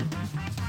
Mm-hmm.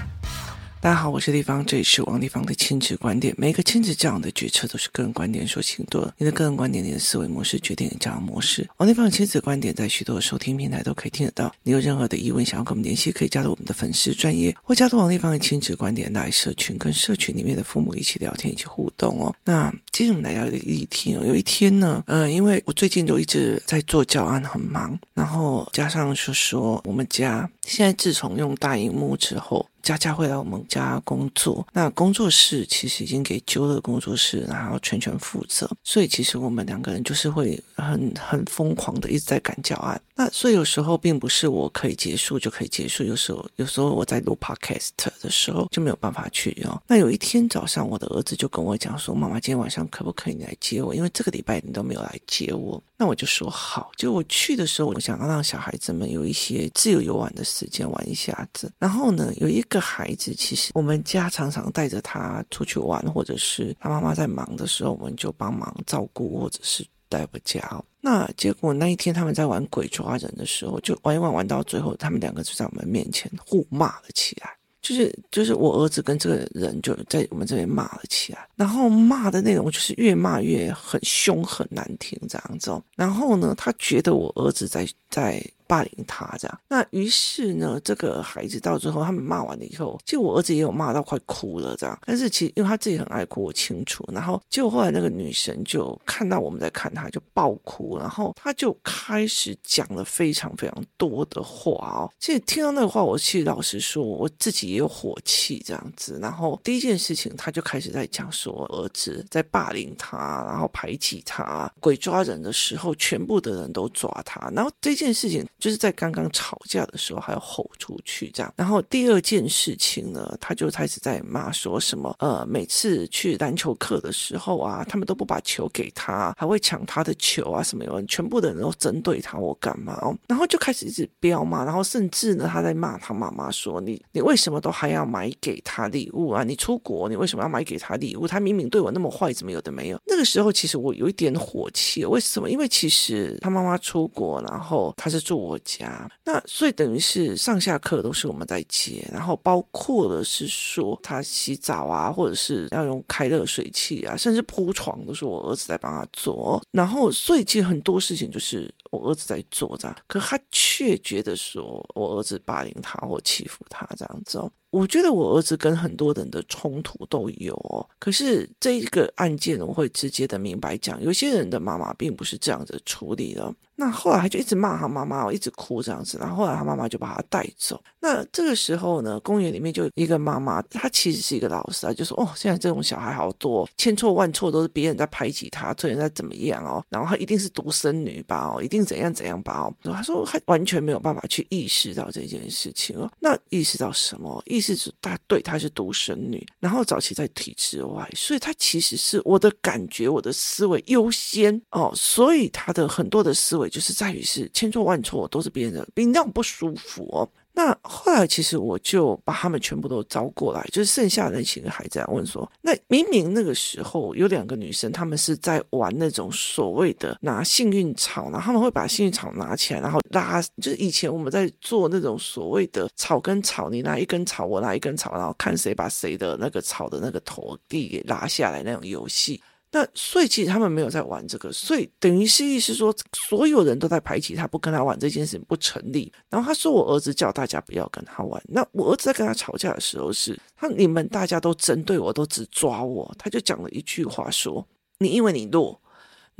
大家好，我是丽芳，这里是王立芳的亲子观点。每个亲子教养的决策都是个人观点所形成的。你的个人观点，你的思维模式决定你的教养模式。王立芳的亲子观点在许多的收听平台都可以听得到。你有任何的疑问想要跟我们联系，可以加入我们的粉丝专业，或加入王立芳的亲子观点来社群，跟社群里面的父母一起聊天，一起互动哦。那接着我们来聊一个议题哦。有一天呢，呃，因为我最近都一直在做教案，很忙，然后加上就说我们家现在自从用大荧幕之后。佳佳会来我们家工作，那工作室其实已经给揪了工作室，然后全权负责，所以其实我们两个人就是会很很疯狂的一直在赶教案。那所以有时候并不是我可以结束就可以结束，有时候有时候我在录 podcast 的时候就没有办法去哦。那有一天早上，我的儿子就跟我讲说：“妈妈，今天晚上可不可以来接我？因为这个礼拜你都没有来接我。”那我就说好。就我去的时候，我想要让小孩子们有一些自由游玩的时间玩一下子。然后呢，有一个孩子，其实我们家常常带着他出去玩，或者是他妈妈在忙的时候，我们就帮忙照顾，或者是。带回家，那结果那一天他们在玩鬼抓人的时候，就玩一玩玩到最后，他们两个就在我们面前互骂了起来。就是就是我儿子跟这个人就在我们这边骂了起来，然后骂的内容就是越骂越很凶很难听这样子。然后呢，他觉得我儿子在在。霸凌他这样，那于是呢，这个孩子到最后，他们骂完了以后，其实我儿子也有骂到快哭了这样。但是其实因为他自己很爱哭，我清楚。然后结果后来那个女生就看到我们在看他，就爆哭，然后他就开始讲了非常非常多的话哦。其实听到那个话，我其实老实说，我自己也有火气这样子。然后第一件事情，他就开始在讲说儿子在霸凌他，然后排挤他，鬼抓人的时候，全部的人都抓他。然后这件事情。就是在刚刚吵架的时候，还要吼出去这样。然后第二件事情呢，他就开始在骂说什么，呃，每次去篮球课的时候啊，他们都不把球给他，还会抢他的球啊什么，全部的人都针对他，我干嘛哦？然后就开始一直飙骂，然后甚至呢，他在骂他妈妈说：“你你为什么都还要买给他礼物啊？你出国，你为什么要买给他礼物？他明明对我那么坏，怎么有的没有？”那个时候其实我有一点火气，为什么？因为其实他妈妈出国，然后他是住我我。家，那所以等于是上下课都是我们在接，然后包括的是说他洗澡啊，或者是要用开热水器啊，甚至铺床都是我儿子在帮他做，然后所以其实很多事情就是我儿子在做这样，可他却觉得说我儿子霸凌他或欺负他这样子哦。我觉得我儿子跟很多人的冲突都有哦，可是这一个案件我会直接的明白讲，有些人的妈妈并不是这样子处理的。那后来他就一直骂他妈妈，一直哭这样子，然后后来他妈妈就把他带走。那这个时候呢，公园里面就一个妈妈，她其实是一个老师啊，就说哦，现在这种小孩好多，千错万错都是别人在排挤他，别人在怎么样哦，然后他一定是独生女吧，哦，一定怎样怎样吧，哦，他说他完全没有办法去意识到这件事情哦。那意识到什么？意识是他对他是独生女，然后早期在体制外，所以他其实是我的感觉，我的思维优先哦，所以他的很多的思维。就是在于是千错万错都是别人的，比让我不舒服哦。那后来其实我就把他们全部都招过来，就是剩下那几个孩子来问说：那明明那个时候有两个女生，她们是在玩那种所谓的拿幸运草，然后他们会把幸运草拿起来，然后拉，就是以前我们在做那种所谓的草跟草，你拿一根草，我拿一根草，然后看谁把谁的那个草的那个头地给拉下来那种游戏。那所以其实他们没有在玩这个，所以等于是意思说，所有人都在排挤他，不跟他玩这件事情不成立。然后他说我儿子叫大家不要跟他玩，那我儿子在跟他吵架的时候是，他你们大家都针对我，都只抓我，他就讲了一句话说，你因为你弱。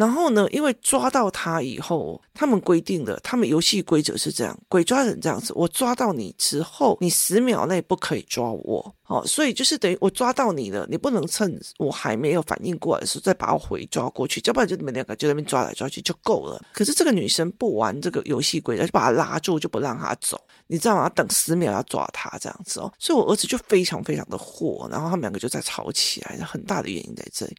然后呢，因为抓到他以后，他们规定的，他们游戏规则是这样：鬼抓人这样子，我抓到你之后，你十秒内不可以抓我，哦，所以就是等于我抓到你了，你不能趁我还没有反应过来的时候再把我回抓过去，要不然就你们两个就在那边抓来抓去就够了。可是这个女生不玩这个游戏规则，就把他拉住，就不让他走，你知道吗？等十秒要抓他这样子哦，所以我儿子就非常非常的火，然后他们两个就在吵起来，很大的原因在这里。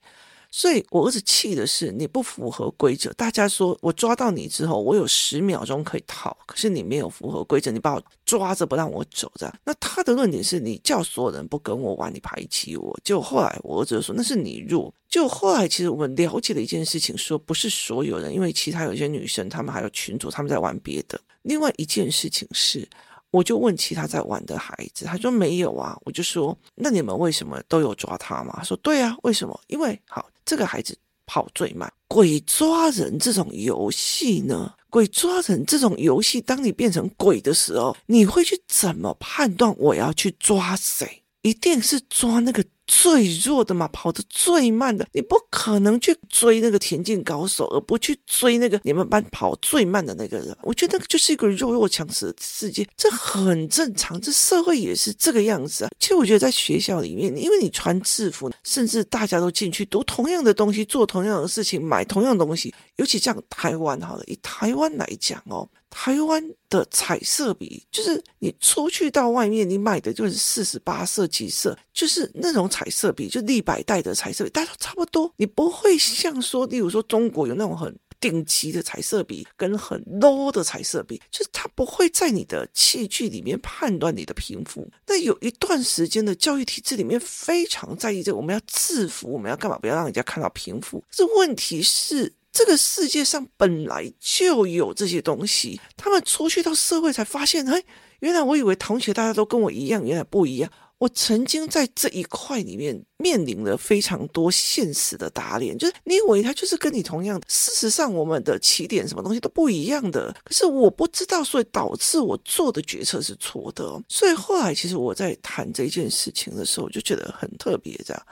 所以我儿子气的是你不符合规则。大家说我抓到你之后，我有十秒钟可以逃，可是你没有符合规则，你把我抓着不让我走，这样。那他的论点是你叫所有人不跟我玩，你排挤我。就后来我儿子说那是你弱。就后来其实我们了解了一件事情，说不是所有人，因为其他有些女生，她们还有群主，她们在玩别的。另外一件事情是。我就问其他在玩的孩子，他说没有啊。我就说，那你们为什么都有抓他吗？他说对啊，为什么？因为好，这个孩子跑最慢。鬼抓人这种游戏呢，鬼抓人这种游戏，当你变成鬼的时候，你会去怎么判断我要去抓谁？一定是抓那个。最弱的嘛，跑得最慢的，你不可能去追那个田径高手，而不去追那个你们班跑最慢的那个人。我觉得就是一个弱肉强食的世界，这很正常。这社会也是这个样子啊。其实我觉得在学校里面，因为你穿制服，甚至大家都进去读同样的东西，做同样的事情，买同样的东西。尤其像台湾，好了，以台湾来讲哦。台湾的彩色笔，就是你出去到外面，你买的就是四十八色、几色，就是那种彩色笔，就立百代的彩色笔，大家都差不多。你不会像说，例如说中国有那种很顶级的彩色笔，跟很 low 的彩色笔，就是它不会在你的器具里面判断你的贫富。那有一段时间的教育体制里面非常在意这个，我们要制服，我们要干嘛？不要让人家看到贫富。这问题是。这个世界上本来就有这些东西，他们出去到社会才发现，哎，原来我以为同学大家都跟我一样，原来不一样。我曾经在这一块里面面临了非常多现实的打脸，就是你以为他就是跟你同样的，事实上我们的起点什么东西都不一样的，可是我不知道，所以导致我做的决策是错的。所以后来其实我在谈这件事情的时候，我就觉得很特别，这样，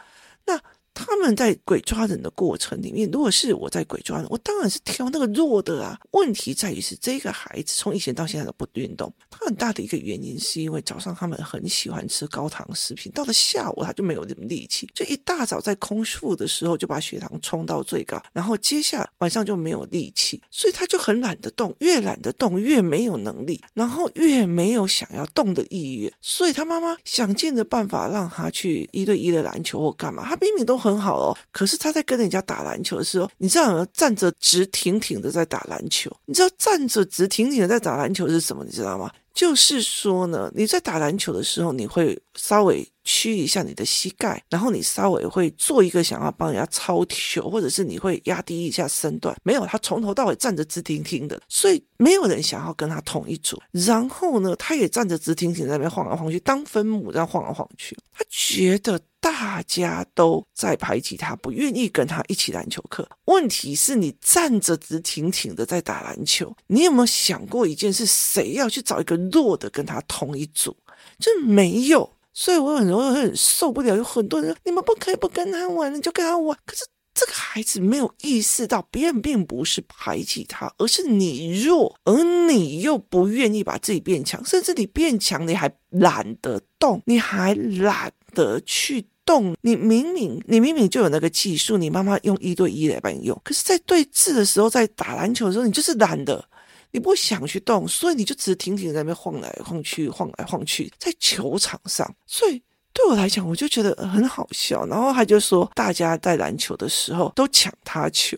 那。他们在鬼抓人的过程里面，如果是我在鬼抓人，我当然是挑那个弱的啊。问题在于是这个孩子从以前到现在都不运动，他很大的一个原因是因为早上他们很喜欢吃高糖食品，到了下午他就没有什么力气，就一大早在空腹的时候就把血糖冲到最高，然后接下来晚上就没有力气，所以他就很懒得动，越懒得动越没有能力，然后越没有想要动的意愿，所以他妈妈想尽的办法让他去一对一的篮球或干嘛，他明明都很。好哦，可是他在跟人家打篮球的时候，你知道吗？站着直挺挺的在打篮球。你知道站着直挺挺的在打篮球是什么？你知道吗？就是说呢，你在打篮球的时候，你会稍微屈一下你的膝盖，然后你稍微会做一个想要帮人家抄球，或者是你会压低一下身段。没有，他从头到尾站着直挺挺的，所以没有人想要跟他同一组。然后呢，他也站着直挺挺在那边晃来晃去，当分母这样晃来晃去。他觉得。大家都在排挤他，不愿意跟他一起篮球课。问题是你站着直挺挺的在打篮球，你有没有想过一件事？谁要去找一个弱的跟他同一组？就没有。所以我很容易很受不了，有很多人你们不可以不跟他玩，你就跟他玩。可是这个孩子没有意识到，别人并不是排挤他，而是你弱，而你又不愿意把自己变强，甚至你变强，你还懒得动，你还懒得去。动，你明明你明明就有那个技术，你妈妈用一对一来帮你用，可是，在对峙的时候，在打篮球的时候，你就是懒得，你不想去动，所以你就只是停停在那边晃来晃去，晃来晃去，在球场上。所以对我来讲，我就觉得很好笑。然后他就说，大家在篮球的时候都抢他球。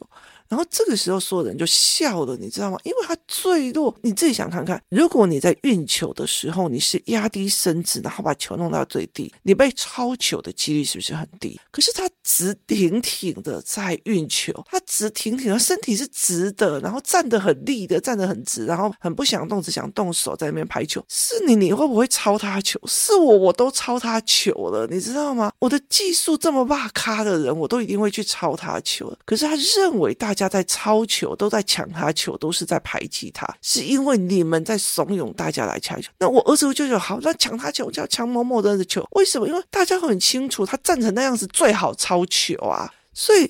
然后这个时候，所有人就笑了，你知道吗？因为他最弱。你自己想看看，如果你在运球的时候，你是压低身子，然后把球弄到最低，你被抄球的几率是不是很低？可是他直挺挺的在运球，他直挺挺的，身体是直的，然后站得很立的，站得很直，然后很不想动，只想动手在那边拍球。是你，你会不会抄他球？是我，我都抄他球了，你知道吗？我的技术这么哇咖的人，我都一定会去抄他球。可是他认为大家。家在抄球，都在抢他球，都是在排挤他，是因为你们在怂恿大家来抢球。那我儿子就说好，那抢他球就要抢某某人的球，为什么？因为大家很清楚，他站成那样子最好抄球啊，所以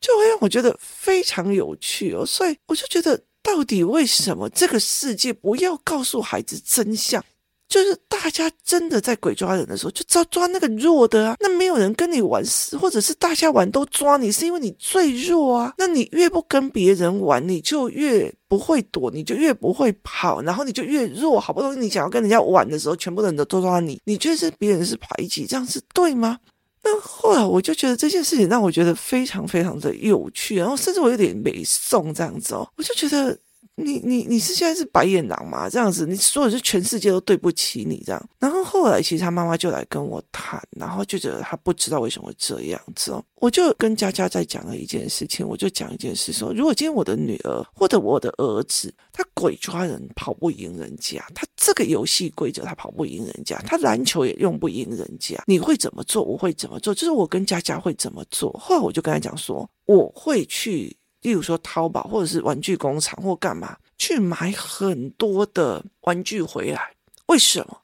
就会让我觉得非常有趣哦。所以我就觉得，到底为什么这个世界不要告诉孩子真相？就是大家真的在鬼抓人的时候，就抓抓那个弱的啊。那没有人跟你玩，或者是大家玩都抓你，是因为你最弱啊。那你越不跟别人玩，你就越不会躲，你就越不会跑，然后你就越弱。好不容易你想要跟人家玩的时候，全部人都都抓你，你觉得是别人是排挤，这样是对吗？那后来我就觉得这件事情让我觉得非常非常的有趣，然后甚至我有点没送这样子哦，我就觉得。你你你是现在是白眼狼吗？这样子，你说的是全世界都对不起你这样。然后后来其实他妈妈就来跟我谈，然后就觉得他不知道为什么会这样子哦。我就跟佳佳在讲了一件事情，我就讲一件事说，如果今天我的女儿或者我的儿子，他鬼抓人跑不赢人家，他这个游戏规则他跑不赢人家，他篮球也用不赢人家，你会怎么做？我会怎么做？就是我跟佳佳会怎么做？后来我就跟他讲说，我会去。例如说淘宝或者是玩具工厂或干嘛去买很多的玩具回来？为什么？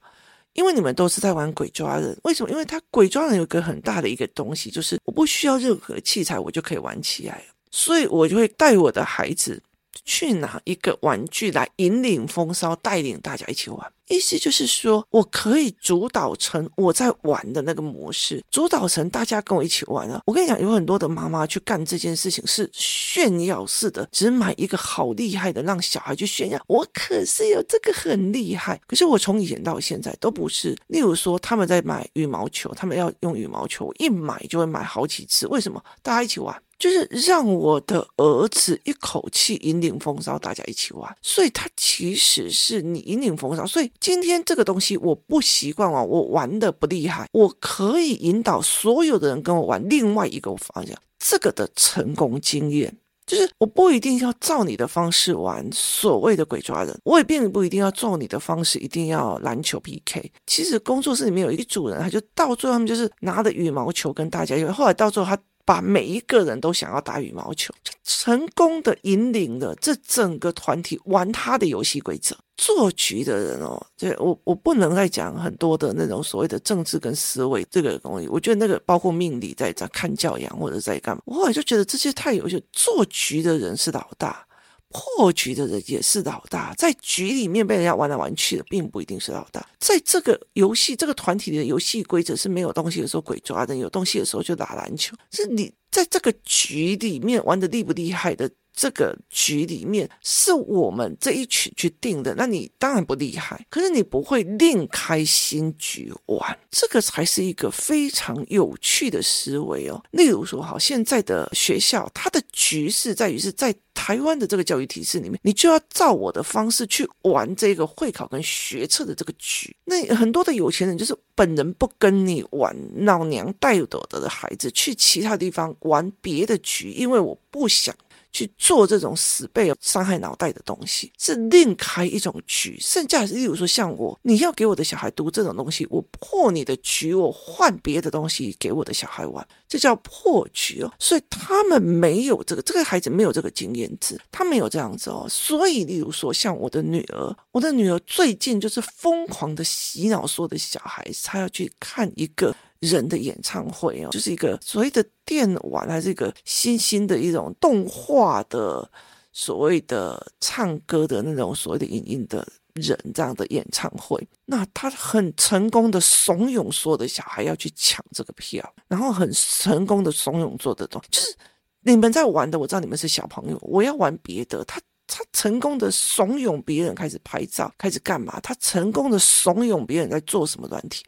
因为你们都是在玩鬼抓人。为什么？因为他鬼抓人有个很大的一个东西，就是我不需要任何器材，我就可以玩起来。所以我就会带我的孩子去拿一个玩具来引领风骚，带领大家一起玩。意思就是说，我可以主导成我在玩的那个模式，主导成大家跟我一起玩啊。我跟你讲，有很多的妈妈去干这件事情是炫耀式的，只买一个好厉害的，让小孩去炫耀。我可是有这个很厉害。可是我从以前到现在都不是。例如说，他们在买羽毛球，他们要用羽毛球，一买就会买好几次。为什么？大家一起玩。就是让我的儿子一口气引领风骚，大家一起玩。所以他其实是你引领风骚。所以今天这个东西我不习惯玩，我玩的不厉害，我可以引导所有的人跟我玩另外一个方向。这个的成功经验就是我不一定要照你的方式玩所谓的鬼抓人，我也并不一定要照你的方式一定要篮球 PK。其实工作室里面有一组人，他就到最后他们就是拿着羽毛球跟大家，因为后来到最后他。把每一个人都想要打羽毛球，成功的引领了这整个团体玩他的游戏规则。做局的人哦，这我我不能再讲很多的那种所谓的政治跟思维这个东西。我觉得那个包括命理在在看教养或者在干嘛，我后来就觉得这些太优秀。做局的人是老大。破局的人也是老大，在局里面被人家玩来玩去的，并不一定是老大。在这个游戏、这个团体的游戏规则是没有东西的时候，鬼抓人；有东西的时候就打篮球。是你在这个局里面玩的厉不厉害的？这个局里面是我们这一群去定的，那你当然不厉害，可是你不会另开新局玩，这个才是一个非常有趣的思维哦。例如说，好，现在的学校，它的局势在于是在台湾的这个教育体制里面，你就要照我的方式去玩这个会考跟学测的这个局。那很多的有钱人就是本人不跟你玩，老娘带着的孩子去其他地方玩别的局，因为我不想。去做这种死背伤害脑袋的东西，是另开一种局。剩下是，例如说像我，你要给我的小孩读这种东西，我破你的局，我换别的东西给我的小孩玩，这叫破局哦。所以他们没有这个，这个孩子没有这个经验值，他没有这样子哦。所以，例如说像我的女儿，我的女儿最近就是疯狂的洗脑，说的小孩子，他要去看一个。人的演唱会哦，就是一个所谓的电玩，还是一个新兴的一种动画的所谓的唱歌的那种所谓的影音的人这样的演唱会。那他很成功的怂恿所有的小孩要去抢这个票，然后很成功的怂恿做的东西，就是你们在玩的，我知道你们是小朋友，我要玩别的。他他成功的怂恿别人开始拍照，开始干嘛？他成功的怂恿别人在做什么软体。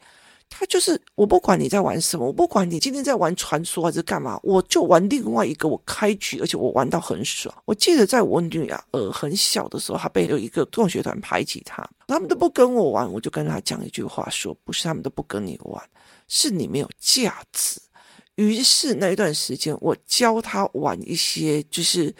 他就是我不管你在玩什么，我不管你今天在玩传说还是干嘛，我就玩另外一个，我开局，而且我玩到很爽。我记得在我女儿很小的时候，她被有一个共学团排挤她，他们都不跟我玩，我就跟她讲一句话说：不是他们都不跟你玩，是你没有价值。于是那一段时间，我教她玩一些，就是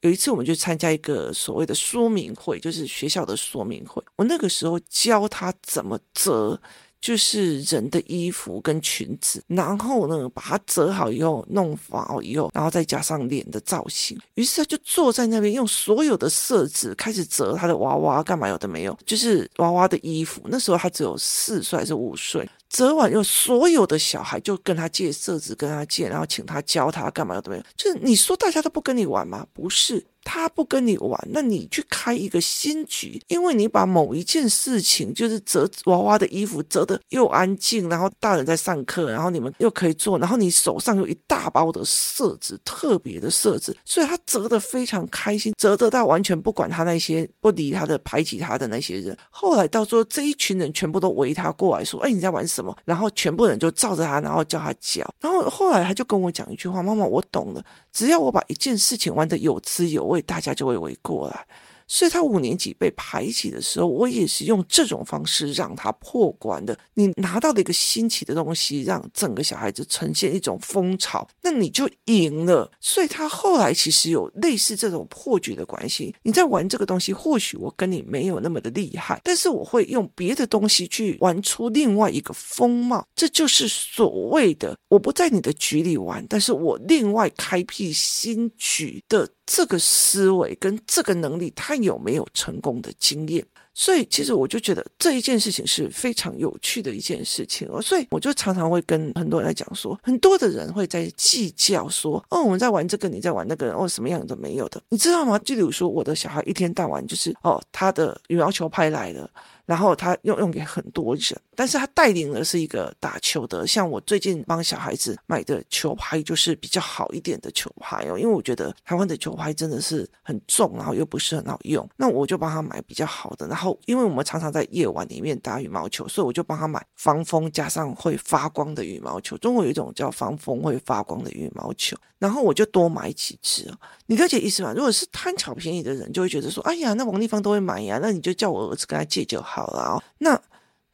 有一次我们去参加一个所谓的说明会，就是学校的说明会，我那个时候教她怎么折。就是人的衣服跟裙子，然后呢，把它折好以后，弄好以后，然后再加上脸的造型。于是他就坐在那边，用所有的色纸开始折他的娃娃，干嘛有的没有，就是娃娃的衣服。那时候他只有四岁还是五岁，折完以后，所有的小孩就跟他借色纸，跟他借，然后请他教他干嘛有的没有。就是你说大家都不跟你玩吗？不是。他不跟你玩，那你去开一个新局，因为你把某一件事情，就是折娃娃的衣服折的又安静，然后大人在上课，然后你们又可以做，然后你手上有一大包的色纸，特别的色纸，所以他折的非常开心，折得到完全不管他那些不理他的排挤他的那些人。后来到时候这一群人全部都围他过来说：“哎，你在玩什么？”然后全部人就照着他，然后叫他教。然后后来他就跟我讲一句话：“妈妈，我懂了。”只要我把一件事情玩得有滋有味，大家就会围过来。所以他五年级被排挤的时候，我也是用这种方式让他破关的。你拿到了一个新奇的东西，让整个小孩子呈现一种风潮，那你就赢了。所以他后来其实有类似这种破局的关系。你在玩这个东西，或许我跟你没有那么的厉害，但是我会用别的东西去玩出另外一个风貌。这就是所谓的我不在你的局里玩，但是我另外开辟新局的。这个思维跟这个能力，他有没有成功的经验？所以，其实我就觉得这一件事情是非常有趣的一件事情哦。所以，我就常常会跟很多人来讲说，很多的人会在计较说，哦，我们在玩这个，你在玩那个，哦，什么样都没有的，你知道吗？就比如说，我的小孩一天到晚就是，哦，他的羽毛球拍来了。然后他用用给很多人，但是他带领的是一个打球的，像我最近帮小孩子买的球拍就是比较好一点的球拍哦，因为我觉得台湾的球拍真的是很重，然后又不是很好用，那我就帮他买比较好的。然后后因为我们常常在夜晚里面打羽毛球，所以我就帮他买防风加上会发光的羽毛球。中国有一种叫防风会发光的羽毛球，然后我就多买几只。你了解意思吗？如果是贪小便宜的人，就会觉得说，哎呀，那王丽芳都会买呀，那你就叫我儿子跟他借就好。好了，那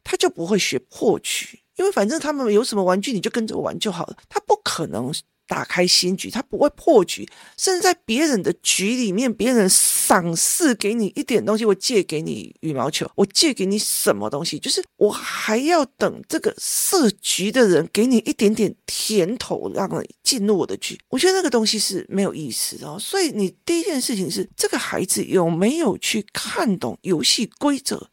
他就不会学破局，因为反正他们有什么玩具，你就跟着玩就好了。他不可能打开新局，他不会破局，甚至在别人的局里面，别人赏赐给你一点东西，我借给你羽毛球，我借给你什么东西，就是我还要等这个设局的人给你一点点甜头，让你进入我的局。我觉得那个东西是没有意思的哦。所以你第一件事情是，这个孩子有没有去看懂游戏规则？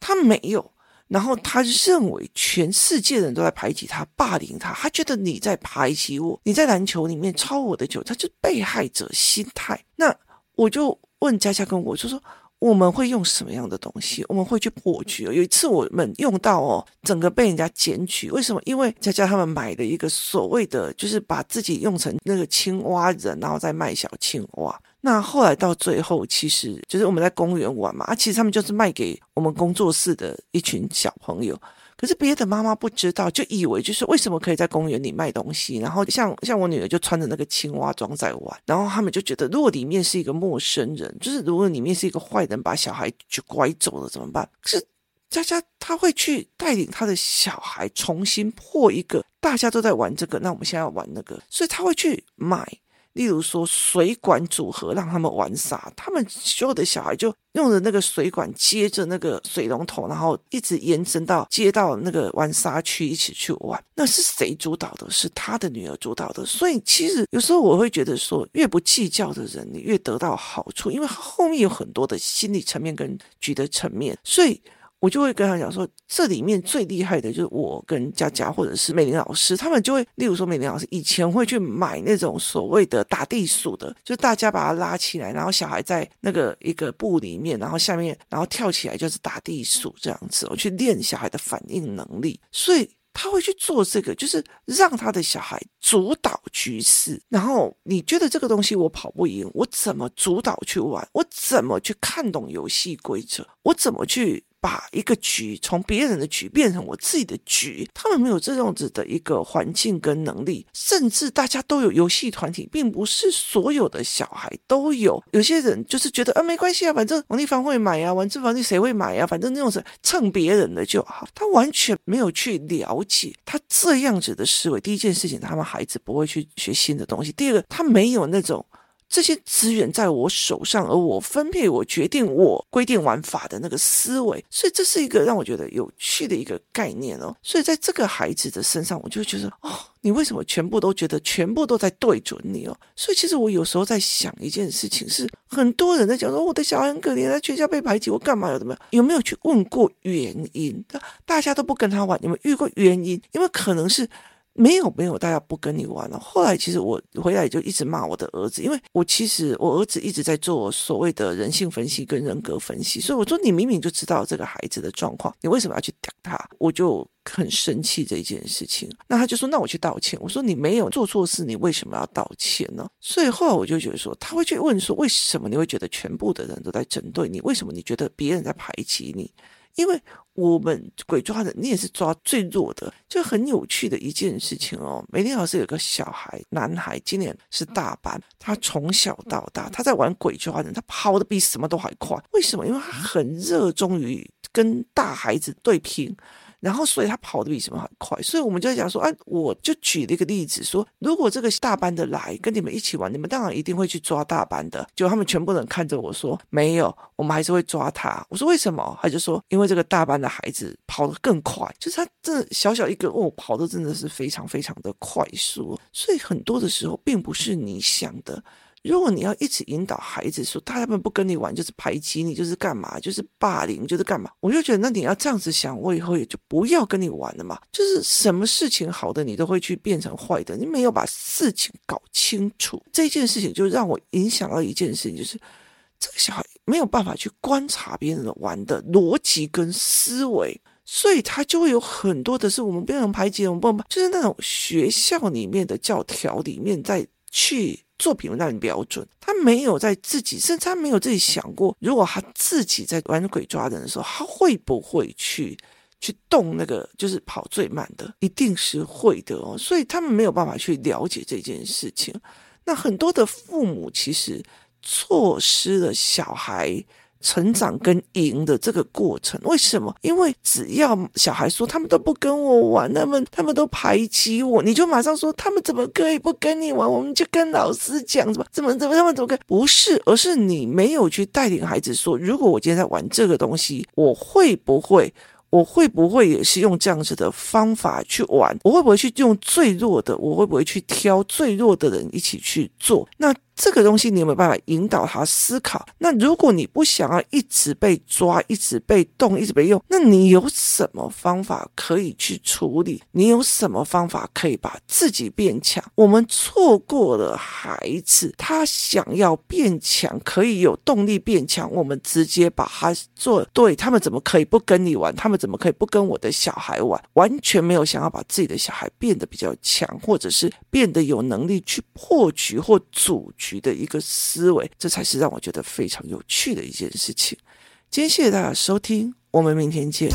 他没有，然后他认为全世界人都在排挤他、霸凌他，他觉得你在排挤我，你在篮球里面抄我的球，他就被害者心态。那我就问佳佳跟我就说，我们会用什么样的东西？我们会去破局。有一次我们用到哦，整个被人家检举，为什么？因为佳佳他们买了一个所谓的，就是把自己用成那个青蛙人，然后再卖小青蛙。那后来到最后，其实就是我们在公园玩嘛，啊，其实他们就是卖给我们工作室的一群小朋友。可是别的妈妈不知道，就以为就是为什么可以在公园里卖东西，然后像像我女儿就穿着那个青蛙装在玩，然后他们就觉得如果里面是一个陌生人，就是如果里面是一个坏人把小孩就拐走了怎么办？可是佳佳他会去带领他的小孩重新破一个，大家都在玩这个，那我们现在要玩那个，所以他会去买。例如说水管组合让他们玩沙，他们所有的小孩就用着那个水管接着那个水龙头，然后一直延伸到接到那个玩沙区一起去玩。那是谁主导的？是他的女儿主导的。所以其实有时候我会觉得说，越不计较的人，你越得到好处，因为后面有很多的心理层面跟局的层面，所以。我就会跟他讲说，这里面最厉害的就是我跟佳佳或者是美玲老师，他们就会，例如说美玲老师以前会去买那种所谓的打地鼠的，就大家把它拉起来，然后小孩在那个一个布里面，然后下面然后跳起来就是打地鼠这样子，我去练小孩的反应能力，所以他会去做这个，就是让他的小孩主导局势。然后你觉得这个东西我跑不赢，我怎么主导去玩？我怎么去看懂游戏规则？我怎么去？把一个局从别人的局变成我自己的局，他们没有这样子的一个环境跟能力，甚至大家都有游戏团体，并不是所有的小孩都有。有些人就是觉得啊，没关系啊，反正王丽芳会买啊，玩这房地谁会买啊？反正那种是蹭别人的就好。他完全没有去了解他这样子的思维。第一件事情，他们孩子不会去学新的东西；第二个，他没有那种。这些资源在我手上，而我分配、我决定、我规定玩法的那个思维，所以这是一个让我觉得有趣的一个概念哦。所以在这个孩子的身上，我就觉得哦，你为什么全部都觉得全部都在对准你哦？所以其实我有时候在想一件事情，是很多人在讲说我的小孩很可怜，他全家被排挤，我干嘛有怎么样？有没有去问过原因？大家都不跟他玩，有没有遇过原因？因为可能是。没有没有，大家不跟你玩了。后来其实我回来就一直骂我的儿子，因为我其实我儿子一直在做所谓的人性分析跟人格分析，所以我说你明明就知道这个孩子的状况，你为什么要去打他？我就很生气这一件事情。那他就说，那我去道歉。我说你没有做错事，你为什么要道歉呢？所以后来我就觉得说，他会去问说，为什么你会觉得全部的人都在针对你？为什么你觉得别人在排挤你？因为我们鬼抓人，你也是抓最弱的，就很有趣的一件事情哦。美丽老师有个小孩，男孩，今年是大班，他从小到大他在玩鬼抓人，他跑得比什么都还快。为什么？因为他很热衷于跟大孩子对拼。然后，所以他跑得比什么很快，所以我们就在讲说，哎，我就举了一个例子，说如果这个大班的来跟你们一起玩，你们当然一定会去抓大班的。就他们全部人看着我说，没有，我们还是会抓他。我说为什么？他就说，因为这个大班的孩子跑得更快，就是他这小小一个哦，跑得真的是非常非常的快速。所以很多的时候，并不是你想的。如果你要一直引导孩子说，他们不跟你玩就是排挤你，就是干嘛，就是霸凌，就是干嘛，我就觉得那你要这样子想，我以后也就不要跟你玩了嘛。就是什么事情好的，你都会去变成坏的，你没有把事情搞清楚，这件事情就让我影响到一件事情，就是这个小孩没有办法去观察别人玩的逻辑跟思维，所以他就会有很多的是我们不能排挤，我们不能就是那种学校里面的教条里面在去。作品让你标准，他没有在自己，甚至他没有自己想过，如果他自己在玩鬼抓人的时候，他会不会去去动那个，就是跑最慢的，一定是会的哦。所以他们没有办法去了解这件事情。那很多的父母其实错失了小孩。成长跟赢的这个过程，为什么？因为只要小孩说他们都不跟我玩，他们他们都排挤我，你就马上说他们怎么可以不跟你玩？我们就跟老师讲，怎么怎么怎么他们怎么可？不是，而是你没有去带领孩子说，如果我今天在玩这个东西，我会不会？我会不会也是用这样子的方法去玩？我会不会去用最弱的？我会不会去挑最弱的人一起去做？那这个东西你有没有办法引导他思考？那如果你不想要一直被抓、一直被动、一直被用，那你有什么方法可以去处理？你有什么方法可以把自己变强？我们错过了孩子，他想要变强，可以有动力变强，我们直接把他做对。他们怎么可以不跟你玩？他们怎么可以不跟我的小孩玩？完全没有想要把自己的小孩变得比较强，或者是变得有能力去破局或阻的一个思维，这才是让我觉得非常有趣的一件事情。今天谢谢大家收听，我们明天见。